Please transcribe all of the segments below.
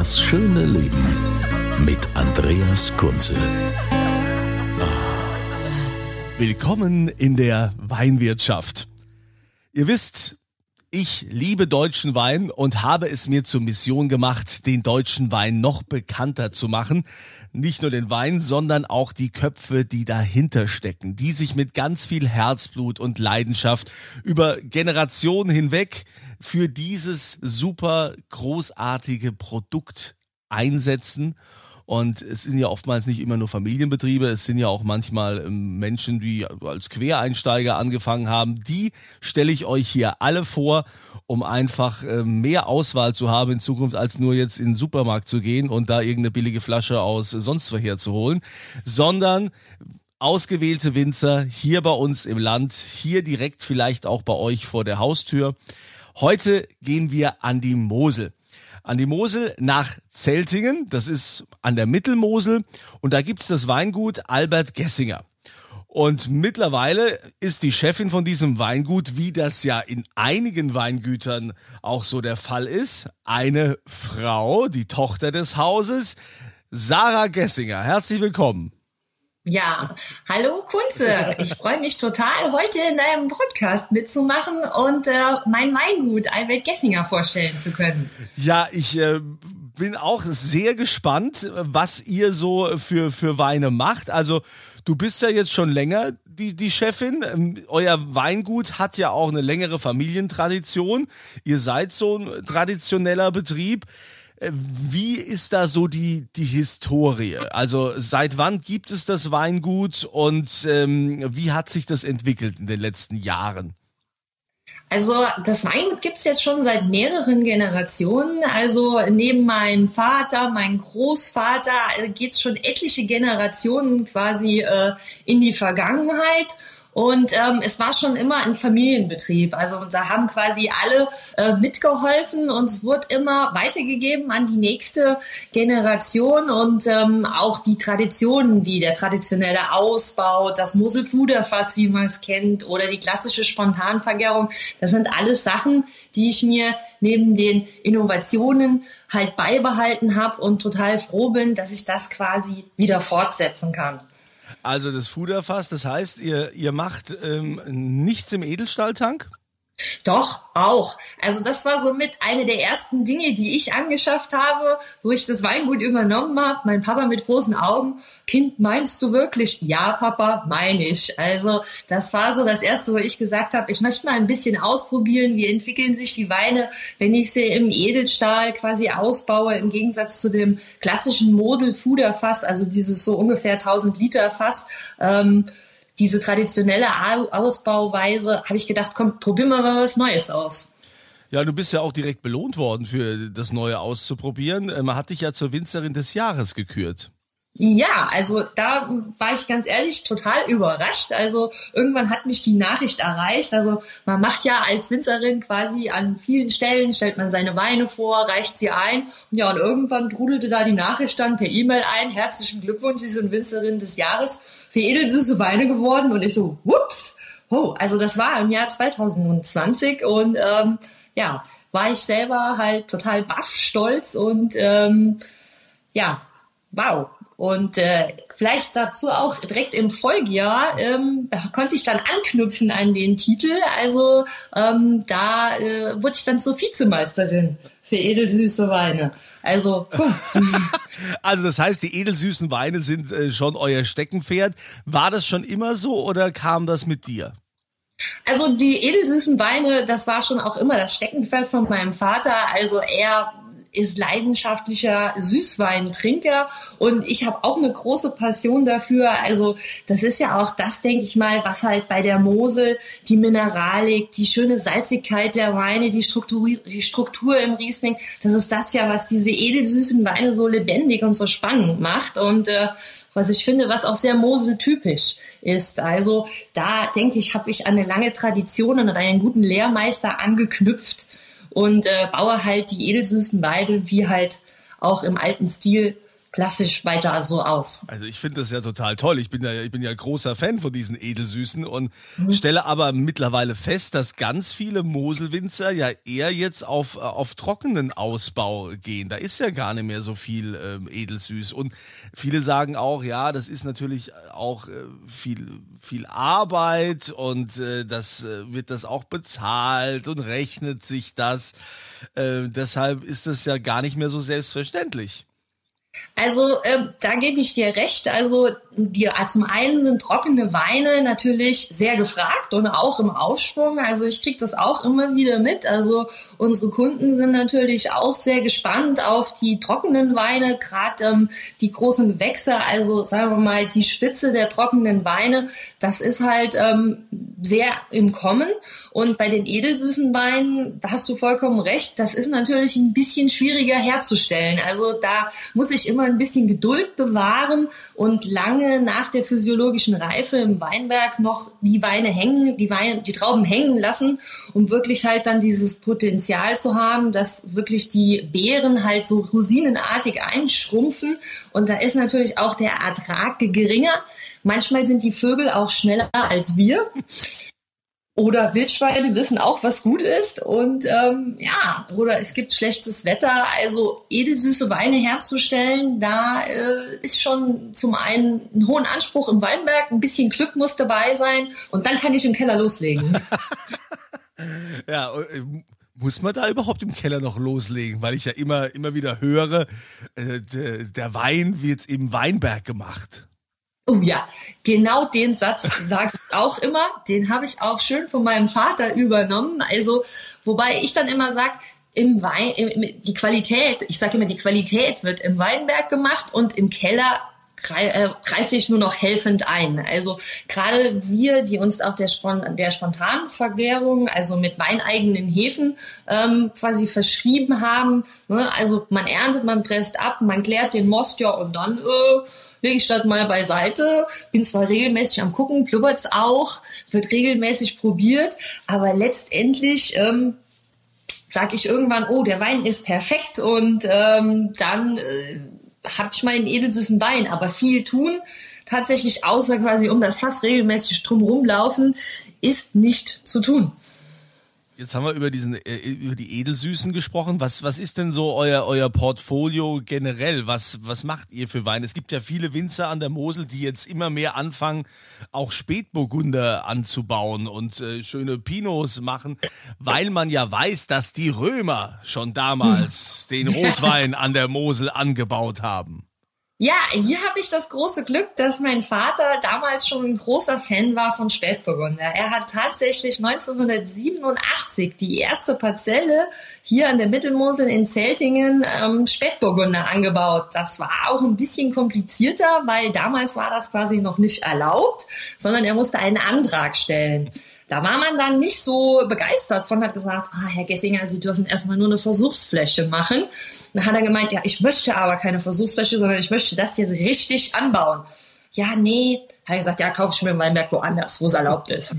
Das schöne Leben mit Andreas Kunze. Willkommen in der Weinwirtschaft. Ihr wisst, ich liebe deutschen Wein und habe es mir zur Mission gemacht, den deutschen Wein noch bekannter zu machen. Nicht nur den Wein, sondern auch die Köpfe, die dahinter stecken, die sich mit ganz viel Herzblut und Leidenschaft über Generationen hinweg für dieses super großartige Produkt einsetzen und es sind ja oftmals nicht immer nur Familienbetriebe, es sind ja auch manchmal ähm, Menschen, die als Quereinsteiger angefangen haben. Die stelle ich euch hier alle vor, um einfach ähm, mehr Auswahl zu haben in Zukunft, als nur jetzt in den Supermarkt zu gehen und da irgendeine billige Flasche aus sonst woher zu holen, sondern ausgewählte Winzer hier bei uns im Land, hier direkt vielleicht auch bei euch vor der Haustür. Heute gehen wir an die Mosel an die Mosel nach Zeltingen. Das ist an der Mittelmosel. Und da gibt's das Weingut Albert Gessinger. Und mittlerweile ist die Chefin von diesem Weingut, wie das ja in einigen Weingütern auch so der Fall ist, eine Frau, die Tochter des Hauses, Sarah Gessinger. Herzlich willkommen. Ja, hallo Kunze. Ich freue mich total, heute in einem Podcast mitzumachen und äh, mein Weingut Albert Gessinger vorstellen zu können. Ja, ich äh, bin auch sehr gespannt, was ihr so für, für Weine macht. Also du bist ja jetzt schon länger die, die Chefin. Ähm, euer Weingut hat ja auch eine längere Familientradition. Ihr seid so ein traditioneller Betrieb. Wie ist da so die, die Historie? Also seit wann gibt es das Weingut und ähm, wie hat sich das entwickelt in den letzten Jahren? Also das Weingut gibt es jetzt schon seit mehreren Generationen. Also neben meinem Vater, meinem Großvater äh, geht es schon etliche Generationen quasi äh, in die Vergangenheit. Und ähm, es war schon immer ein Familienbetrieb. Also da haben quasi alle äh, mitgeholfen und es wird immer weitergegeben an die nächste Generation und ähm, auch die Traditionen, wie der traditionelle Ausbau, das Moselfuderfass, wie man es kennt, oder die klassische Spontanvergärung. Das sind alles Sachen, die ich mir neben den Innovationen halt beibehalten habe und total froh bin, dass ich das quasi wieder fortsetzen kann. Also das Fuderfass, das heißt, ihr, ihr macht ähm, nichts im Edelstahltank? Doch, auch. Also das war somit eine der ersten Dinge, die ich angeschafft habe, wo ich das Weingut übernommen habe. Mein Papa mit großen Augen. Kind, meinst du wirklich? Ja, Papa, meine ich. Also das war so das Erste, wo ich gesagt habe, ich möchte mal ein bisschen ausprobieren, wie entwickeln sich die Weine, wenn ich sie im Edelstahl quasi ausbaue, im Gegensatz zu dem klassischen Model-Fuder-Fass, also dieses so ungefähr 1000 Liter Fass. Ähm, diese traditionelle Ausbauweise, habe ich gedacht, komm, probieren wir mal was Neues aus. Ja, du bist ja auch direkt belohnt worden für das Neue auszuprobieren. Äh, man hat dich ja zur Winzerin des Jahres gekürt. Ja, also da war ich ganz ehrlich total überrascht. Also irgendwann hat mich die Nachricht erreicht. Also man macht ja als Winzerin quasi an vielen Stellen, stellt man seine Weine vor, reicht sie ein. Und ja, und irgendwann trudelte da die Nachricht dann per E-Mail ein. Herzlichen Glückwunsch, Sie sind Winzerin des Jahres für edelsüße Weine geworden. Und ich so, whoops. Oh, also das war im Jahr 2020 und ähm, ja, war ich selber halt total baff stolz und ähm, ja, wow. Und äh, vielleicht dazu auch direkt im Folgejahr ähm, konnte ich dann anknüpfen an den Titel. Also ähm, da äh, wurde ich dann zur Vizemeisterin für edelsüße Weine. Also, also das heißt, die edelsüßen Weine sind äh, schon euer Steckenpferd. War das schon immer so oder kam das mit dir? Also die edelsüßen Weine, das war schon auch immer das Steckenpferd von meinem Vater. Also er ist leidenschaftlicher Süßweintrinker und ich habe auch eine große Passion dafür. Also das ist ja auch das, denke ich mal, was halt bei der Mosel die Mineralik, die schöne Salzigkeit der Weine, die Struktur, die Struktur im Riesling, das ist das ja, was diese edelsüßen Weine so lebendig und so spannend macht und äh, was ich finde, was auch sehr Mosel-typisch ist. Also da denke ich, habe ich eine lange Tradition und einen guten Lehrmeister angeknüpft und äh, baue halt die edelsüßen Weide wie halt auch im alten Stil klassisch weiter so aus. Also ich finde das ja total toll. Ich bin ja, ich bin ja großer Fan von diesen Edelsüßen und mhm. stelle aber mittlerweile fest, dass ganz viele Moselwinzer ja eher jetzt auf, auf trockenen Ausbau gehen. Da ist ja gar nicht mehr so viel ähm, Edelsüß. Und viele sagen auch, ja, das ist natürlich auch äh, viel, viel Arbeit und äh, das äh, wird das auch bezahlt und rechnet sich das. Äh, deshalb ist das ja gar nicht mehr so selbstverständlich. Also äh, da gebe ich dir recht. Also die, äh, zum einen sind trockene Weine natürlich sehr gefragt und auch im Aufschwung. Also ich kriege das auch immer wieder mit. Also unsere Kunden sind natürlich auch sehr gespannt auf die trockenen Weine, gerade ähm, die großen Gewächse. Also sagen wir mal die Spitze der trockenen Weine. Das ist halt ähm, sehr im Kommen. Und bei den edelsüßen Weinen, da hast du vollkommen recht, das ist natürlich ein bisschen schwieriger herzustellen. Also da muss ich immer ein bisschen Geduld bewahren und lange nach der physiologischen Reife im Weinberg noch die Weine hängen, die Weine, die Trauben hängen lassen, um wirklich halt dann dieses Potenzial zu haben, dass wirklich die Beeren halt so rosinenartig einschrumpfen. Und da ist natürlich auch der Ertrag geringer. Manchmal sind die Vögel auch schneller als wir oder Wildschweine wissen auch, was gut ist. Und ähm, ja, oder es gibt schlechtes Wetter. Also edelsüße Weine herzustellen, da äh, ist schon zum einen ein hohen Anspruch im Weinberg, ein bisschen Glück muss dabei sein und dann kann ich im Keller loslegen. ja, äh, muss man da überhaupt im Keller noch loslegen? Weil ich ja immer, immer wieder höre, äh, der Wein wird im Weinberg gemacht. Oh ja, genau den Satz sage ich auch immer. Den habe ich auch schön von meinem Vater übernommen. Also, wobei ich dann immer sage, im Wein, im, die Qualität, ich sage immer, die Qualität wird im Weinberg gemacht und im Keller äh, greife ich nur noch helfend ein. Also gerade wir, die uns auch der, der spontanen Vergärung, also mit weineigenen Hefen ähm, quasi verschrieben haben. Ne? Also man erntet, man presst ab, man klärt den Most ja und dann äh, lege ich das mal beiseite, bin zwar regelmäßig am gucken, blubbert's auch, wird regelmäßig probiert, aber letztendlich ähm, sage ich irgendwann, oh, der Wein ist perfekt und ähm, dann äh, habe ich mal einen edelsüßen Wein, aber viel tun, tatsächlich außer quasi um das Fass regelmäßig drumherum laufen, ist nicht zu tun. Jetzt haben wir über diesen äh, über die Edelsüßen gesprochen. Was was ist denn so euer euer Portfolio generell? Was was macht ihr für Wein? Es gibt ja viele Winzer an der Mosel, die jetzt immer mehr anfangen, auch Spätburgunder anzubauen und äh, schöne Pinots machen, weil man ja weiß, dass die Römer schon damals den Rotwein an der Mosel angebaut haben. Ja, hier habe ich das große Glück, dass mein Vater damals schon ein großer Fan war von Spätburgunder. Er hat tatsächlich 1987 die erste Parzelle hier an der Mittelmosel in Zeltingen ähm, Spätburgunder angebaut. Das war auch ein bisschen komplizierter, weil damals war das quasi noch nicht erlaubt, sondern er musste einen Antrag stellen. Da war man dann nicht so begeistert von, hat gesagt, ah, Herr Gessinger, Sie dürfen erstmal nur eine Versuchsfläche machen. Dann hat er gemeint, ja, ich möchte aber keine Versuchsfläche, sondern ich möchte das jetzt richtig anbauen. Ja, nee, hat er gesagt, ja, kaufe ich mir mein Weinberg woanders, wo es erlaubt ist.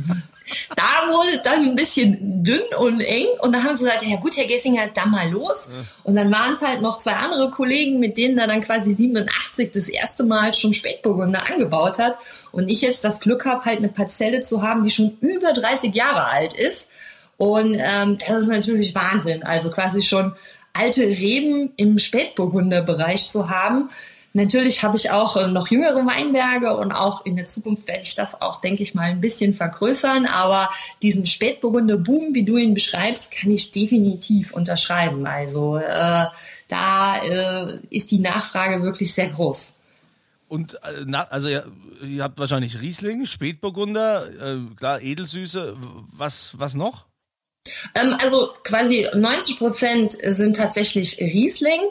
Da wurde es dann ein bisschen dünn und eng und dann haben sie gesagt, ja gut, Herr Gessinger, dann mal los. Und dann waren es halt noch zwei andere Kollegen, mit denen er dann quasi 87 das erste Mal schon Spätburgunder angebaut hat. Und ich jetzt das Glück habe, halt eine Parzelle zu haben, die schon über 30 Jahre alt ist. Und ähm, das ist natürlich Wahnsinn. Also quasi schon alte Reben im Spätburgunder-Bereich zu haben. Natürlich habe ich auch äh, noch jüngere Weinberge und auch in der Zukunft werde ich das auch, denke ich mal, ein bisschen vergrößern. Aber diesen Spätburgunder Boom, wie du ihn beschreibst, kann ich definitiv unterschreiben. Also äh, da äh, ist die Nachfrage wirklich sehr groß. Und äh, also ihr, ihr, habt wahrscheinlich Riesling, Spätburgunder, äh, klar Edelsüße. Was was noch? Ähm, also quasi 90 Prozent sind tatsächlich Riesling.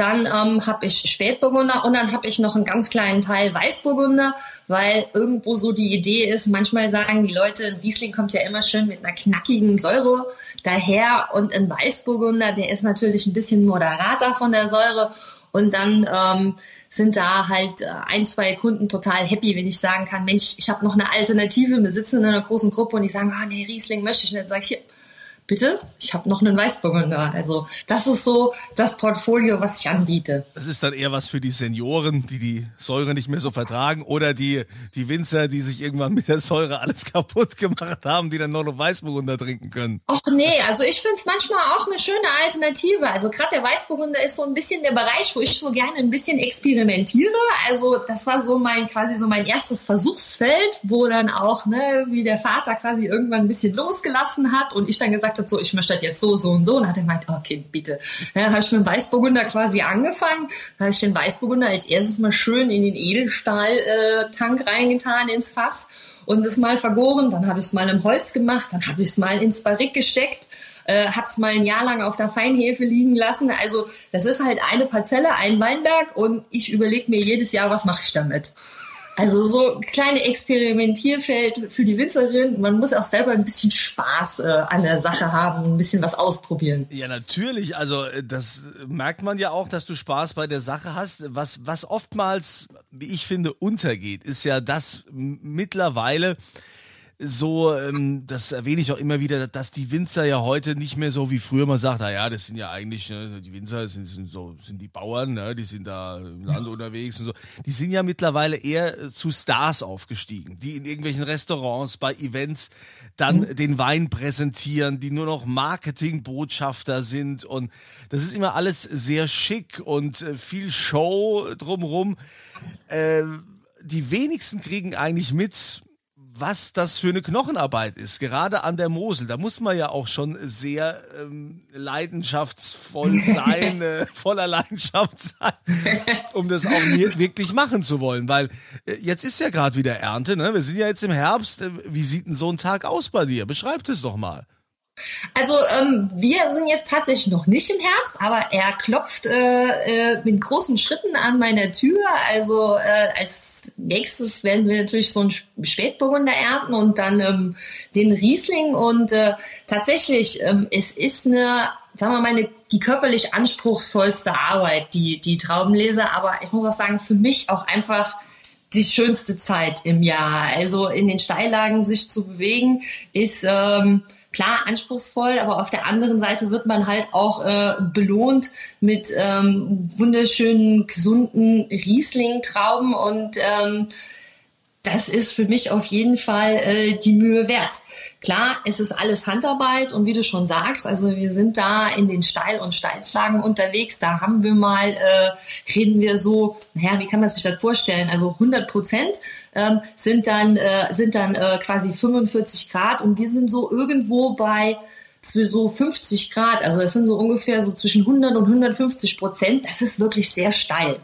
Dann ähm, habe ich Spätburgunder und dann habe ich noch einen ganz kleinen Teil Weißburgunder, weil irgendwo so die Idee ist, manchmal sagen die Leute, Riesling kommt ja immer schön mit einer knackigen Säure daher und ein Weißburgunder, der ist natürlich ein bisschen moderater von der Säure und dann ähm, sind da halt äh, ein, zwei Kunden total happy, wenn ich sagen kann, Mensch, ich habe noch eine Alternative, wir sitzen in einer großen Gruppe und die sagen, ah nee, Riesling möchte ich nicht. Sage ich, hier, bitte, ich habe noch einen Weißburgunder. Also das ist so das Portfolio, was ich anbiete. Das ist dann eher was für die Senioren, die die Säure nicht mehr so vertragen oder die, die Winzer, die sich irgendwann mit der Säure alles kaputt gemacht haben, die dann noch einen Weißburgunder trinken können. Ach nee, also ich finde es manchmal auch eine schöne Alternative. Also gerade der Weißburgunder ist so ein bisschen der Bereich, wo ich so gerne ein bisschen experimentiere. Also das war so mein quasi so mein erstes Versuchsfeld, wo dann auch, ne, wie der Vater quasi irgendwann ein bisschen losgelassen hat und ich dann gesagt habe, so, ich möchte das jetzt so, so und so. Und hat er gemeint, okay, bitte. Dann habe ich mit dem Weißburgunder quasi angefangen. Habe ich den Weißburgunder als erstes mal schön in den Edelstahl-Tank reingetan, ins Fass und es mal vergoren. Dann habe ich es mal im Holz gemacht. Dann habe ich es mal ins Barrik gesteckt. Äh, hab's mal ein Jahr lang auf der Feinhefe liegen lassen. Also das ist halt eine Parzelle, ein Weinberg und ich überlege mir jedes Jahr, was mache ich damit. Also so kleine Experimentierfeld für die Winzerin. Man muss auch selber ein bisschen Spaß äh, an der Sache haben, ein bisschen was ausprobieren. Ja, natürlich. Also äh, das merkt man ja auch, dass du Spaß bei der Sache hast. Was, was oftmals, wie ich finde, untergeht, ist ja, dass mittlerweile so, ähm, das erwähne ich auch immer wieder, dass die Winzer ja heute nicht mehr so wie früher man sagt, na ja, das sind ja eigentlich, ne, die Winzer sind, sind so, sind die Bauern, ne, die sind da im Land unterwegs und so. Die sind ja mittlerweile eher zu Stars aufgestiegen, die in irgendwelchen Restaurants, bei Events dann mhm. den Wein präsentieren, die nur noch Marketingbotschafter sind und das ist immer alles sehr schick und äh, viel Show drumrum. Äh, die wenigsten kriegen eigentlich mit, was das für eine Knochenarbeit ist, gerade an der Mosel. Da muss man ja auch schon sehr ähm, leidenschaftsvoll sein, äh, voller Leidenschaft sein, um das auch wirklich machen zu wollen. Weil äh, jetzt ist ja gerade wieder Ernte, ne? Wir sind ja jetzt im Herbst. Äh, wie sieht denn so ein Tag aus bei dir? Beschreib es doch mal. Also ähm, wir sind jetzt tatsächlich noch nicht im Herbst, aber er klopft äh, äh, mit großen Schritten an meiner Tür. Also äh, als nächstes werden wir natürlich so einen Spätburgunder ernten und dann ähm, den Riesling. Und äh, tatsächlich, ähm, es ist eine, sagen wir mal, eine, die körperlich anspruchsvollste Arbeit, die, die Traubenlese. Aber ich muss auch sagen, für mich auch einfach die schönste Zeit im Jahr. Also in den Steillagen sich zu bewegen, ist... Ähm, klar anspruchsvoll, aber auf der anderen Seite wird man halt auch äh, belohnt mit ähm, wunderschönen, gesunden Riesling-Trauben und ähm, das ist für mich auf jeden Fall äh, die Mühe wert. Klar, es ist alles Handarbeit und wie du schon sagst, also wir sind da in den Steil- und Steilslagen unterwegs. Da haben wir mal, äh, reden wir so, naja, wie kann man sich das vorstellen? Also 100 Prozent ähm, sind dann, äh, sind dann äh, quasi 45 Grad und wir sind so irgendwo bei so 50 Grad. Also das sind so ungefähr so zwischen 100 und 150 Prozent. Das ist wirklich sehr steil.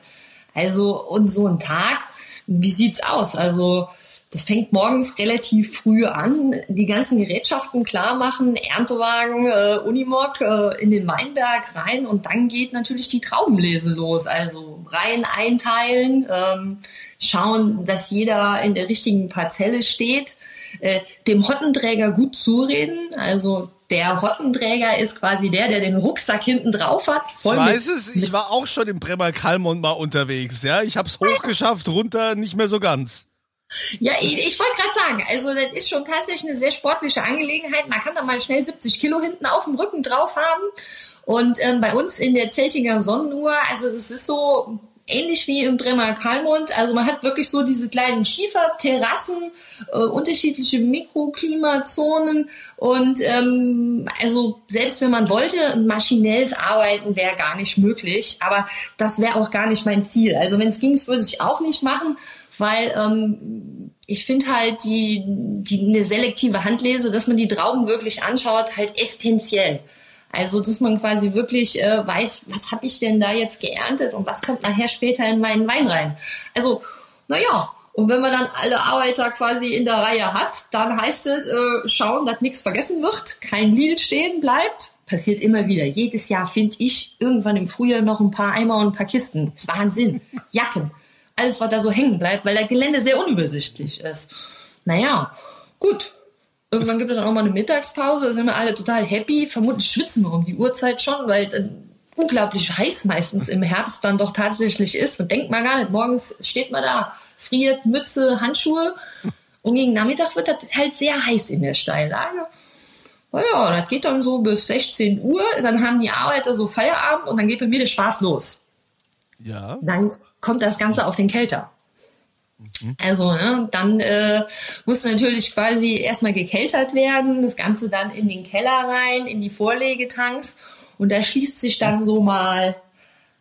Also und so ein Tag, wie sieht's aus? Also das fängt morgens relativ früh an, die ganzen Gerätschaften klar machen, Erntewagen, äh, Unimog äh, in den Weinberg rein und dann geht natürlich die Traubenlese los. Also Reihen einteilen, ähm, schauen, dass jeder in der richtigen Parzelle steht, äh, dem Hottenträger gut zureden, also der Hottenträger ist quasi der, der den Rucksack hinten drauf hat. Ich weiß es, ich war auch schon im Bremer Kalmont mal unterwegs, ja. Ich habe es hochgeschafft, runter nicht mehr so ganz. Ja, ich, ich wollte gerade sagen, also das ist schon tatsächlich eine sehr sportliche Angelegenheit. Man kann da mal schnell 70 Kilo hinten auf dem Rücken drauf haben. Und ähm, bei uns in der Zeltinger Sonnenuhr, also es ist so ähnlich wie im Bremer Kalmund. Also man hat wirklich so diese kleinen Schieferterrassen, äh, unterschiedliche Mikroklimazonen und ähm, also selbst wenn man wollte, maschinelles Arbeiten wäre gar nicht möglich. Aber das wäre auch gar nicht mein Ziel. Also wenn es ging, würde ich auch nicht machen weil ähm, ich finde halt die, die eine selektive Handlese, dass man die Trauben wirklich anschaut, halt essentiell. Also dass man quasi wirklich äh, weiß, was habe ich denn da jetzt geerntet und was kommt nachher später in meinen Wein rein. Also naja, Und wenn man dann alle Arbeiter quasi in der Reihe hat, dann heißt es äh, schauen, dass nichts vergessen wird, kein Lidl stehen bleibt. Passiert immer wieder. Jedes Jahr finde ich irgendwann im Frühjahr noch ein paar Eimer und ein paar Kisten. Das ist Wahnsinn. Jacken. Alles, was da so hängen bleibt, weil das Gelände sehr unübersichtlich ist. Naja, gut. Irgendwann gibt es dann auch mal eine Mittagspause, da sind wir alle total happy. Vermutlich schwitzen wir um die Uhrzeit schon, weil dann unglaublich heiß meistens im Herbst dann doch tatsächlich ist. Und denkt man gar nicht, morgens steht man da, friert, Mütze, Handschuhe. Und gegen Nachmittag wird das halt sehr heiß in der Steillage. Naja, das geht dann so bis 16 Uhr. Dann haben die Arbeiter so Feierabend und dann geht bei mir der Spaß los. Ja. Dann kommt das Ganze auf den Kelter. Also, ne, dann äh, muss natürlich quasi erstmal gekeltert werden, das Ganze dann in den Keller rein, in die Vorlegetanks und da schließt sich dann so mal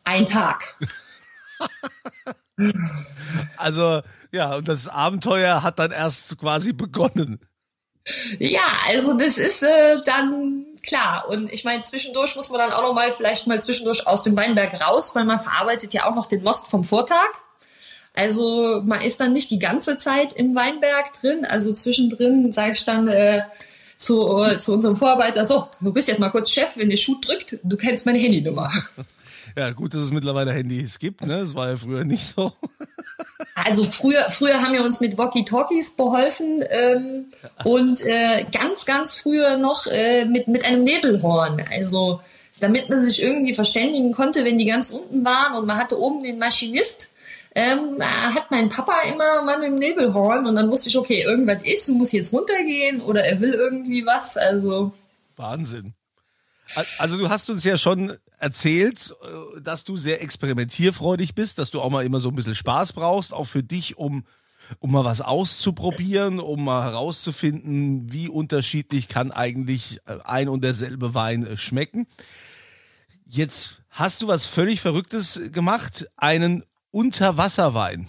ein Tag. Also, ja, und das Abenteuer hat dann erst quasi begonnen. Ja, also das ist äh, dann klar. Und ich meine, zwischendurch muss man dann auch noch mal vielleicht mal zwischendurch aus dem Weinberg raus, weil man verarbeitet ja auch noch den Most vom Vortag. Also man ist dann nicht die ganze Zeit im Weinberg drin. Also zwischendrin sage ich dann äh, zu, äh, zu unserem Vorarbeiter, so, du bist jetzt mal kurz Chef, wenn der Schuh drückt, du kennst meine Handynummer. Ja, gut, dass es mittlerweile Handys gibt, ne? Das war ja früher nicht so. Also früher, früher haben wir uns mit Walkie-Talkies beholfen ähm, und äh, ganz, ganz früher noch äh, mit, mit einem Nebelhorn. Also damit man sich irgendwie verständigen konnte, wenn die ganz unten waren und man hatte oben den Maschinist, ähm, hat mein Papa immer mal mit dem Nebelhorn und dann wusste ich, okay, irgendwas ist, muss jetzt runtergehen oder er will irgendwie was. Also Wahnsinn. Also du hast uns ja schon erzählt, äh, dass du sehr experimentierfreudig bist, dass du auch mal immer so ein bisschen Spaß brauchst, auch für dich, um, um mal was auszuprobieren, um mal herauszufinden, wie unterschiedlich kann eigentlich äh, ein und derselbe Wein äh, schmecken. Jetzt hast du was völlig Verrücktes gemacht, einen Unterwasserwein.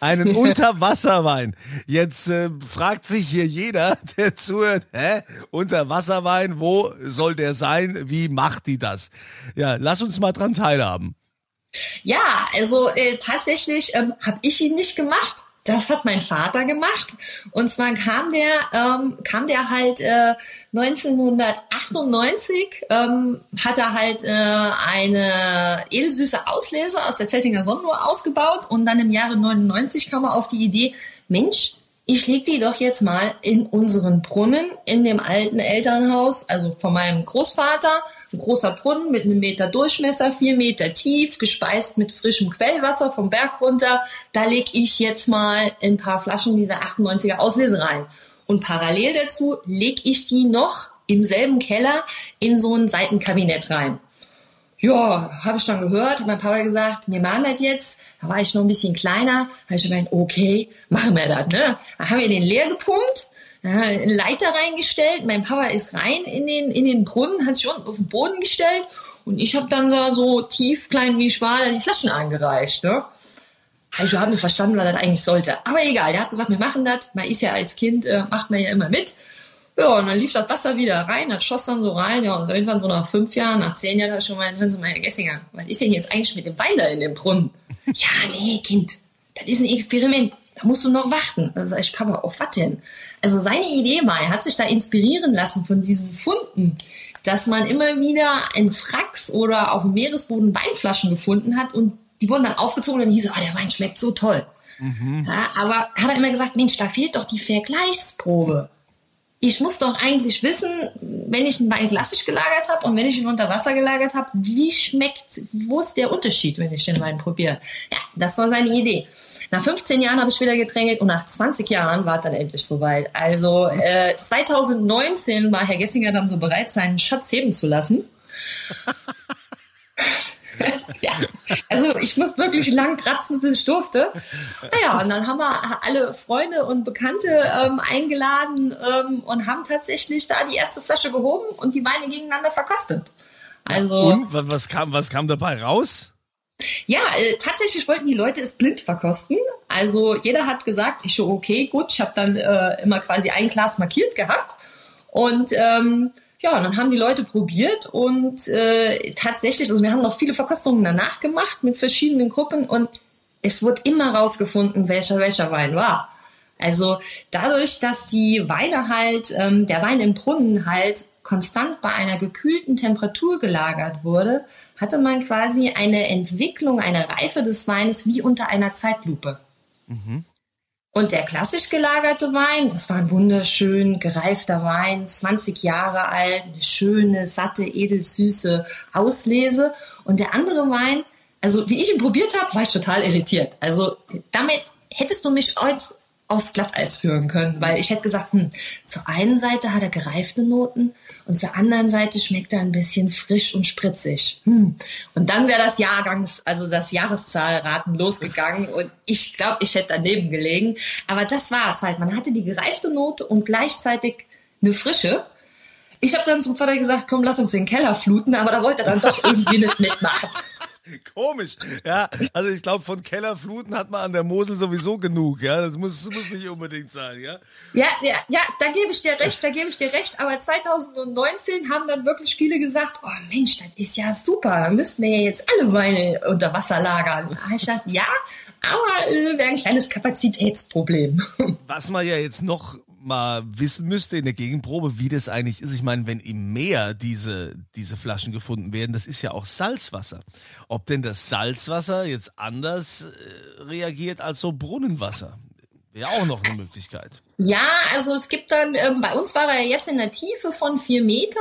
Einen Unterwasserwein. Jetzt äh, fragt sich hier jeder, der zuhört, hä? Unterwasserwein, wo soll der sein? Wie macht die das? Ja, lass uns mal dran teilhaben. Ja, also äh, tatsächlich ähm, habe ich ihn nicht gemacht. Das hat mein Vater gemacht. Und zwar kam der, ähm, kam der halt äh, 1998, ähm, hat er halt äh, eine edelsüße Auslese aus der Zeltinger Sonnenuhr ausgebaut und dann im Jahre 99 kam er auf die Idee, Mensch, ich leg die doch jetzt mal in unseren Brunnen in dem alten Elternhaus, also von meinem Großvater. Ein großer Brunnen mit einem Meter Durchmesser, vier Meter tief, gespeist mit frischem Quellwasser vom Berg runter. Da leg ich jetzt mal ein paar Flaschen dieser 98er Auslese rein. Und parallel dazu leg ich die noch im selben Keller in so ein Seitenkabinett rein ja, habe ich dann gehört, hat mein Papa gesagt, wir machen das jetzt. Da war ich noch ein bisschen kleiner, habe ich gemeint, okay, machen wir das. Ne? Da haben wir den leer gepumpt, ja, eine Leiter reingestellt. Mein Papa ist rein in den, in den Brunnen, hat sich unten auf den Boden gestellt und ich habe dann da so tief, klein wie ich war, die Flaschen angereicht. Ne? Ich habe nicht verstanden, was das eigentlich sollte. Aber egal, der hat gesagt, wir machen das. Man ist ja als Kind, äh, macht man ja immer mit. Ja, und dann lief das Wasser wieder rein, das schoss dann so rein, ja, und irgendwann so nach fünf Jahren, nach zehn Jahren, da schon mal, hören Sie mal, Herr Gessinger, was ist denn jetzt eigentlich mit dem Wein da in dem Brunnen? ja, nee, Kind, das ist ein Experiment, da musst du noch warten. Dann sag ich, Papa, auf was denn? Also seine Idee war, er hat sich da inspirieren lassen von diesen Funden, dass man immer wieder in Fracks oder auf dem Meeresboden Weinflaschen gefunden hat und die wurden dann aufgezogen und dann hieß es, oh, der Wein schmeckt so toll. Mhm. Ja, aber hat er immer gesagt, Mensch, da fehlt doch die Vergleichsprobe ich muss doch eigentlich wissen, wenn ich einen Wein klassisch gelagert habe und wenn ich ihn unter Wasser gelagert habe, wie schmeckt, wo ist der Unterschied, wenn ich den Wein probiere? Ja, das war seine Idee. Nach 15 Jahren habe ich wieder gedrängelt und nach 20 Jahren war es dann endlich soweit. Also äh, 2019 war Herr Gessinger dann so bereit, seinen Schatz heben zu lassen. ja, also ich muss wirklich lang kratzen, bis ich durfte. Naja, und dann haben wir alle Freunde und Bekannte ähm, eingeladen ähm, und haben tatsächlich da die erste Flasche gehoben und die Weine gegeneinander verkostet. Also, und was kam, was kam dabei raus? Ja, äh, tatsächlich wollten die Leute es blind verkosten. Also jeder hat gesagt, ich so, okay, gut, ich habe dann äh, immer quasi ein Glas markiert gehabt. Und ähm, ja, und dann haben die Leute probiert und äh, tatsächlich, also wir haben noch viele Verkostungen danach gemacht mit verschiedenen Gruppen und es wurde immer rausgefunden, welcher welcher Wein war. Also dadurch, dass die Weine halt, ähm, der Wein im Brunnen halt konstant bei einer gekühlten Temperatur gelagert wurde, hatte man quasi eine Entwicklung, eine Reife des Weines wie unter einer Zeitlupe. Mhm. Und der klassisch gelagerte Wein, das war ein wunderschön gereifter Wein, 20 Jahre alt, eine schöne, satte, edelsüße Auslese. Und der andere Wein, also wie ich ihn probiert habe, war ich total irritiert. Also damit hättest du mich als aufs Glatteis führen können, weil ich hätte gesagt, hm, zur einen Seite hat er gereifte Noten und zur anderen Seite schmeckt er ein bisschen frisch und spritzig. Hm. Und dann wäre das Jahrgangs, also das Jahreszahlraten losgegangen und ich glaube, ich hätte daneben gelegen. Aber das war es halt. Man hatte die gereifte Note und gleichzeitig eine frische. Ich habe dann zum Vater gesagt, komm, lass uns den Keller fluten, aber da wollte er dann doch irgendwie nicht mitmachen. Komisch. Ja, also ich glaube, von Kellerfluten hat man an der Mosel sowieso genug. Ja, das muss, muss nicht unbedingt sein. Ja, ja, ja, ja da gebe ich dir recht, da gebe ich dir recht. Aber 2019 haben dann wirklich viele gesagt, oh Mensch, das ist ja super. Da müssten wir ja jetzt alle Weine unter Wasser lagern. Ich dachte, ja, aber äh, wäre ein kleines Kapazitätsproblem. Was man ja jetzt noch mal wissen müsste in der Gegenprobe, wie das eigentlich ist. Ich meine, wenn im Meer diese, diese Flaschen gefunden werden, das ist ja auch Salzwasser. Ob denn das Salzwasser jetzt anders äh, reagiert als so Brunnenwasser? Wäre auch noch eine Möglichkeit. Ja, also es gibt dann, ähm, bei uns war er jetzt in der Tiefe von vier Meter.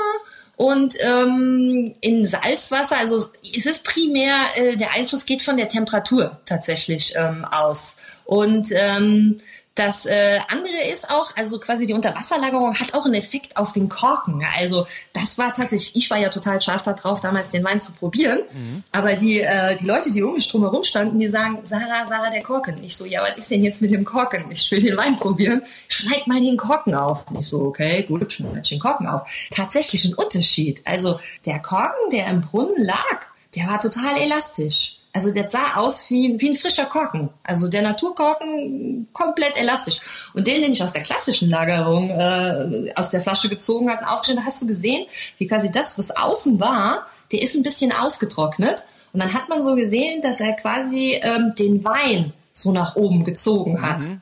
Und ähm, in Salzwasser, also es ist primär, äh, der Einfluss geht von der Temperatur tatsächlich ähm, aus. Und ähm, das äh, andere ist auch, also quasi die Unterwasserlagerung hat auch einen Effekt auf den Korken. Also das war tatsächlich, ich war ja total scharf darauf, damals den Wein zu probieren. Mhm. Aber die, äh, die Leute, die um mich drum herum standen, die sagen, Sarah, Sarah, der Korken. Ich so, ja, was ist denn jetzt mit dem Korken? Ich will den Wein probieren. Schneid mal den Korken auf. Ich so, okay, gut, schneid den Korken auf. Tatsächlich ein Unterschied. Also der Korken, der im Brunnen lag, der war total elastisch. Also der sah aus wie, wie ein frischer Korken. Also der Naturkorken komplett elastisch. Und den, den ich aus der klassischen Lagerung äh, aus der Flasche gezogen hat und aufgestellt, hast du gesehen, wie quasi das, was außen war, der ist ein bisschen ausgetrocknet. Und dann hat man so gesehen, dass er quasi ähm, den Wein so nach oben gezogen hat. Mhm.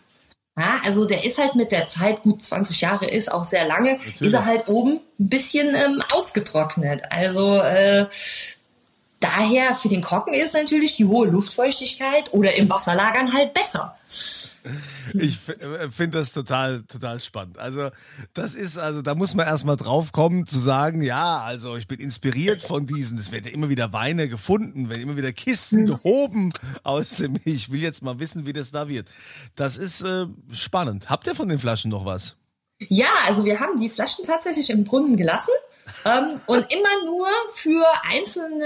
Ja, also der ist halt mit der Zeit, gut 20 Jahre ist auch sehr lange, Natürlich. ist er halt oben ein bisschen ähm, ausgetrocknet. Also äh, Daher für den Korken ist natürlich die hohe Luftfeuchtigkeit oder im Wasserlagern halt besser. Ich äh, finde das total, total spannend. Also, das ist, also, da muss man erstmal drauf kommen, zu sagen, ja, also, ich bin inspiriert von diesen. Es werden ja immer wieder Weine gefunden, werden immer wieder Kisten mhm. gehoben aus dem, ich will jetzt mal wissen, wie das da wird. Das ist äh, spannend. Habt ihr von den Flaschen noch was? Ja, also, wir haben die Flaschen tatsächlich im Brunnen gelassen ähm, und immer nur für einzelne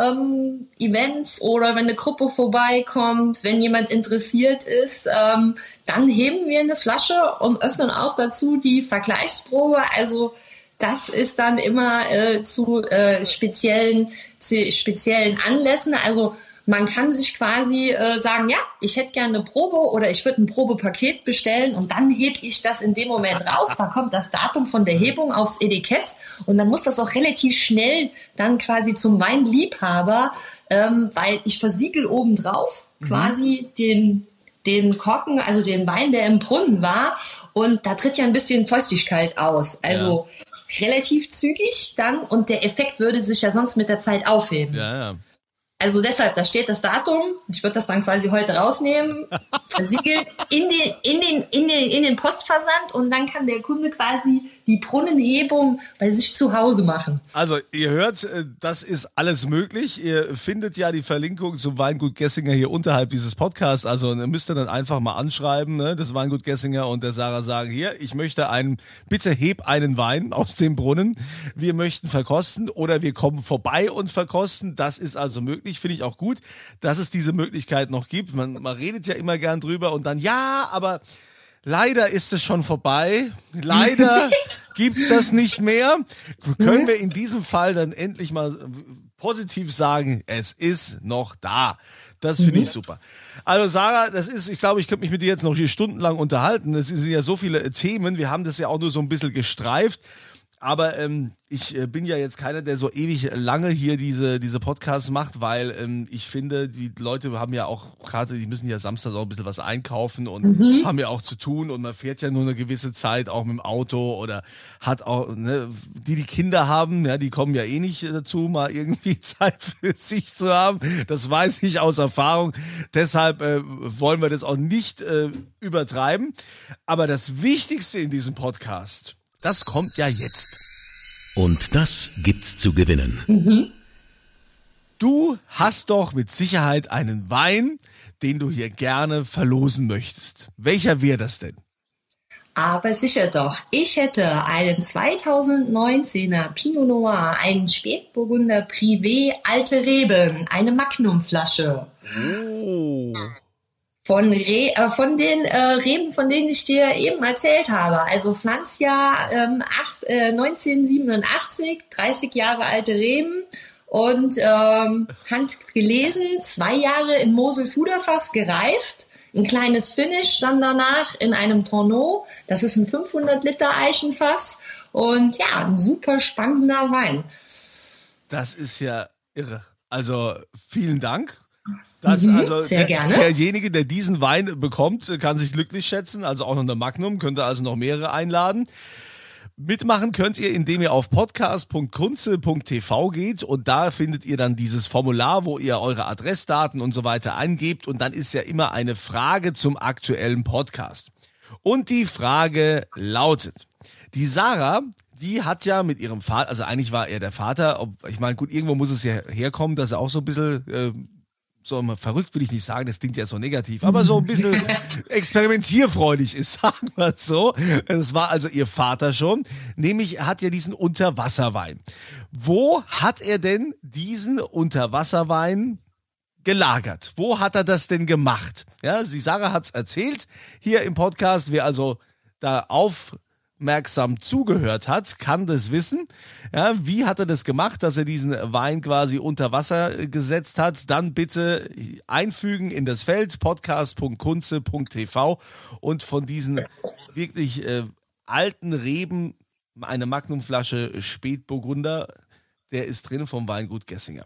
ähm, Events oder wenn eine Gruppe vorbeikommt, wenn jemand interessiert ist, ähm, dann heben wir eine Flasche und öffnen auch dazu die Vergleichsprobe. Also das ist dann immer äh, zu äh, speziellen, speziellen Anlässen. Also man kann sich quasi äh, sagen, ja, ich hätte gerne eine Probe oder ich würde ein Probepaket bestellen und dann hebe ich das in dem Moment raus. Da kommt das Datum von der Hebung aufs Etikett und dann muss das auch relativ schnell dann quasi zum Weinliebhaber, ähm, weil ich versiegel obendrauf mhm. quasi den den Korken, also den Wein, der im Brunnen war und da tritt ja ein bisschen Feuchtigkeit aus. Also ja. relativ zügig dann und der Effekt würde sich ja sonst mit der Zeit aufheben. Ja, ja. Also deshalb, da steht das Datum. Ich würde das dann quasi heute rausnehmen, versiegelt in den, in den, in den, in den Postversand und dann kann der Kunde quasi die Brunnenhebung bei sich zu Hause machen. Also ihr hört, äh, das ist alles möglich. Ihr findet ja die Verlinkung zum Weingut Gessinger hier unterhalb dieses Podcasts. Also müsst ihr dann einfach mal anschreiben, ne, das Weingut Gessinger und der Sarah sagen, hier, ich möchte einen, bitte heb einen Wein aus dem Brunnen. Wir möchten verkosten oder wir kommen vorbei und verkosten. Das ist also möglich. Finde ich auch gut, dass es diese Möglichkeit noch gibt. Man, man redet ja immer gern drüber und dann, ja, aber Leider ist es schon vorbei. Leider gibt's das nicht mehr. Können wir in diesem Fall dann endlich mal positiv sagen, es ist noch da. Das finde mhm. ich super. Also Sarah, das ist, ich glaube, ich könnte mich mit dir jetzt noch hier stundenlang unterhalten. Es sind ja so viele Themen. Wir haben das ja auch nur so ein bisschen gestreift. Aber ähm, ich äh, bin ja jetzt keiner, der so ewig lange hier diese, diese Podcasts macht, weil ähm, ich finde, die Leute haben ja auch gerade, die müssen ja Samstag auch ein bisschen was einkaufen und mhm. haben ja auch zu tun und man fährt ja nur eine gewisse Zeit auch mit dem Auto oder hat auch, ne, die die Kinder haben, ja, die kommen ja eh nicht dazu, mal irgendwie Zeit für sich zu haben. Das weiß ich aus Erfahrung. Deshalb äh, wollen wir das auch nicht äh, übertreiben. Aber das Wichtigste in diesem Podcast, das kommt ja jetzt. Und das gibt's zu gewinnen. Mhm. Du hast doch mit Sicherheit einen Wein, den du hier gerne verlosen möchtest. Welcher wäre das denn? Aber sicher doch. Ich hätte einen 2019er Pinot Noir, einen Spätburgunder Privé Alte Reben, eine Magnumflasche. Oh von, Re äh, von den äh, Reben, von denen ich dir eben erzählt habe. Also Pflanzjahr ähm, acht, äh, 1987, 30 Jahre alte Reben und ähm, handgelesen, zwei Jahre in Mosel-Fuderfass gereift. Ein kleines Finish dann danach in einem Tonneau. Das ist ein 500 Liter Eichenfass und ja, ein super spannender Wein. Das ist ja irre. Also vielen Dank das, mhm, also der, derjenige, der diesen Wein bekommt, kann sich glücklich schätzen. Also auch noch eine Magnum, könnte also noch mehrere einladen. Mitmachen könnt ihr, indem ihr auf podcast.kunze.tv geht und da findet ihr dann dieses Formular, wo ihr eure Adressdaten und so weiter eingebt und dann ist ja immer eine Frage zum aktuellen Podcast. Und die Frage lautet, die Sarah, die hat ja mit ihrem Vater, also eigentlich war er der Vater, ob, ich meine, gut, irgendwo muss es ja herkommen, dass er auch so ein bisschen äh, so verrückt will ich nicht sagen, das klingt ja so negativ, aber so ein bisschen experimentierfreudig ist, sagen wir es so. Das war also ihr Vater schon, nämlich er hat ja diesen Unterwasserwein. Wo hat er denn diesen Unterwasserwein gelagert? Wo hat er das denn gemacht? Ja, sie Sarah hat's erzählt hier im Podcast, wer also da auf aufmerksam zugehört hat, kann das wissen. Ja, wie hat er das gemacht, dass er diesen Wein quasi unter Wasser gesetzt hat? Dann bitte einfügen in das Feld podcast.kunze.tv und von diesen wirklich äh, alten Reben eine Magnumflasche Spätburgunder, der ist drin vom Weingut Gessinger.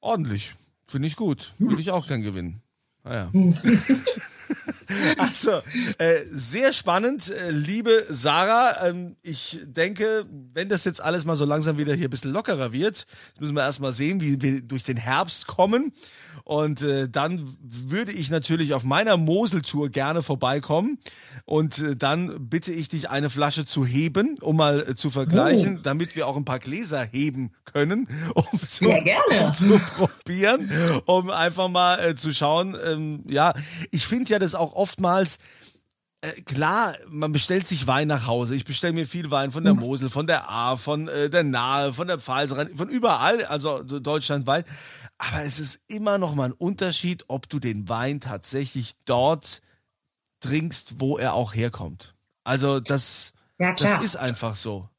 Ordentlich. Finde ich gut. Würde ich auch gern gewinnen. Naja. Also, äh, sehr spannend, äh, liebe Sarah. Ähm, ich denke, wenn das jetzt alles mal so langsam wieder hier ein bisschen lockerer wird, müssen wir erstmal sehen, wie wir durch den Herbst kommen. Und äh, dann würde ich natürlich auf meiner Moseltour gerne vorbeikommen. Und äh, dann bitte ich dich, eine Flasche zu heben, um mal äh, zu vergleichen, oh. damit wir auch ein paar Gläser heben können, um zu, um zu probieren, um einfach mal äh, zu schauen. Ähm, ja, ich finde ja das auch oftmals äh, klar, man bestellt sich Wein nach Hause. Ich bestelle mir viel Wein von der mhm. Mosel, von der A, von äh, der Nahe, von der Pfalz, von überall, also deutschlandweit. Aber es ist immer noch mal ein Unterschied, ob du den Wein tatsächlich dort trinkst, wo er auch herkommt. Also das, ja, das ist einfach so.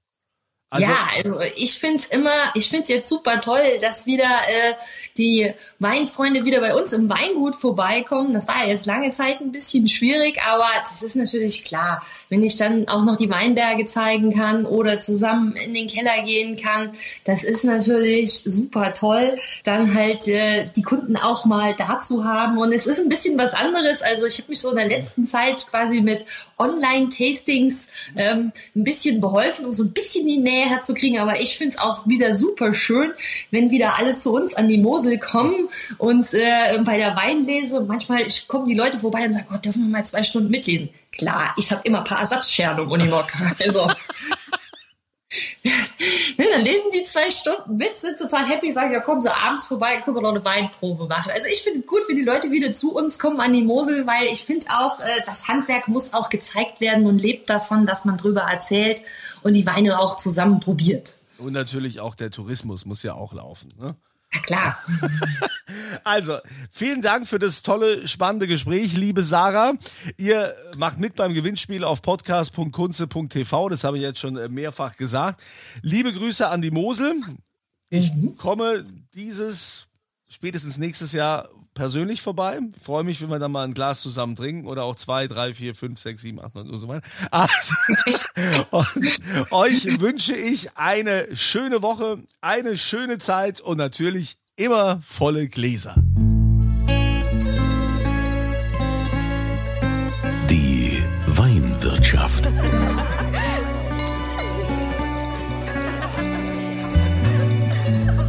Also, ja, also ich find's immer, ich find's jetzt super toll, dass wieder äh, die Weinfreunde wieder bei uns im Weingut vorbeikommen. Das war ja jetzt lange Zeit ein bisschen schwierig, aber das ist natürlich klar, wenn ich dann auch noch die Weinberge zeigen kann oder zusammen in den Keller gehen kann, das ist natürlich super toll, dann halt äh, die Kunden auch mal dazu haben. Und es ist ein bisschen was anderes. Also ich habe mich so in der letzten Zeit quasi mit Online-Tastings ähm, ein bisschen beholfen, um so ein bisschen die Nähe herzukriegen. Aber ich finde es auch wieder super schön, wenn wieder alle zu uns an die Mosel kommen und äh, bei der Weinlese. Manchmal kommen die Leute vorbei und sagen, Gott, dürfen wir mal zwei Stunden mitlesen? Klar, ich habe immer ein paar Ersatzscheren um Unimog. Also dann lesen die zwei Stunden mit, sind total happy, sagen, ja, kommen sie abends vorbei, können wir noch eine Weinprobe machen. Also ich finde gut, wenn die Leute wieder zu uns kommen an die Mosel, weil ich finde auch, äh, das Handwerk muss auch gezeigt werden und lebt davon, dass man drüber erzählt und die Weine auch zusammen probiert. Und natürlich auch der Tourismus muss ja auch laufen. Ne? Na klar. Also, vielen Dank für das tolle, spannende Gespräch, liebe Sarah. Ihr macht mit beim Gewinnspiel auf podcast.kunze.tv. Das habe ich jetzt schon mehrfach gesagt. Liebe Grüße an die Mosel. Ich mhm. komme dieses spätestens nächstes Jahr persönlich vorbei. Freue mich, wenn wir dann mal ein Glas zusammen trinken oder auch zwei, drei, vier, fünf, sechs, sieben, acht, neun und so weiter. Also, und euch wünsche ich eine schöne Woche, eine schöne Zeit und natürlich immer volle Gläser. Die Weinwirtschaft.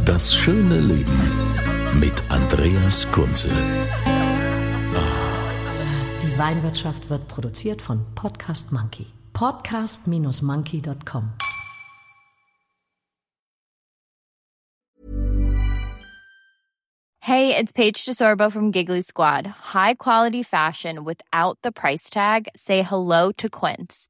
Das schöne Leben mit Andreas Kunze. Die Weinwirtschaft wird produziert von Podcast Monkey. Podcast-monkey.com. Hey, it's Paige DeSorbo from Giggly Squad. High quality fashion without the price tag. Say hello to Quince.